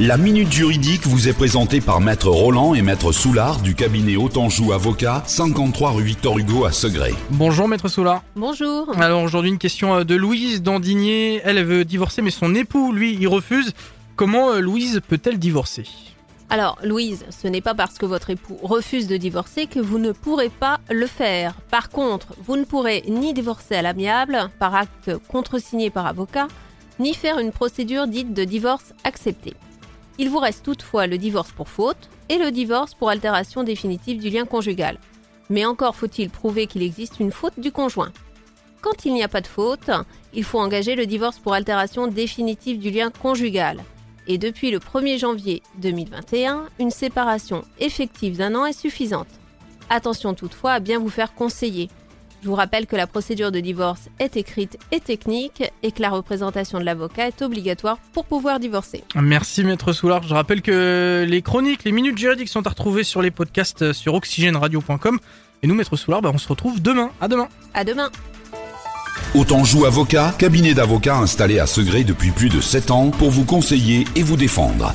La Minute Juridique vous est présentée par Maître Roland et Maître Soulard du cabinet Autanjou Avocat, 53 rue Victor Hugo à Segré. Bonjour Maître Soula. Bonjour. Alors aujourd'hui une question euh, de Louise d'Andigné. Elle elle veut divorcer mais son époux lui il refuse. Comment euh, Louise peut-elle divorcer? Alors, Louise, ce n'est pas parce que votre époux refuse de divorcer que vous ne pourrez pas le faire. Par contre, vous ne pourrez ni divorcer à l'amiable, par acte contresigné par avocat, ni faire une procédure dite de divorce accepté. Il vous reste toutefois le divorce pour faute et le divorce pour altération définitive du lien conjugal. Mais encore faut-il prouver qu'il existe une faute du conjoint. Quand il n'y a pas de faute, il faut engager le divorce pour altération définitive du lien conjugal. Et depuis le 1er janvier 2021, une séparation effective d'un an est suffisante. Attention toutefois à bien vous faire conseiller. Je vous rappelle que la procédure de divorce est écrite et technique et que la représentation de l'avocat est obligatoire pour pouvoir divorcer. Merci Maître Soulard. Je rappelle que les chroniques, les minutes juridiques sont à retrouver sur les podcasts sur oxygèneradio.com. Et nous Maître Soulard, bah, on se retrouve demain. À demain. À demain. Autanjou Avocat, cabinet d'avocats installé à Segré depuis plus de 7 ans pour vous conseiller et vous défendre.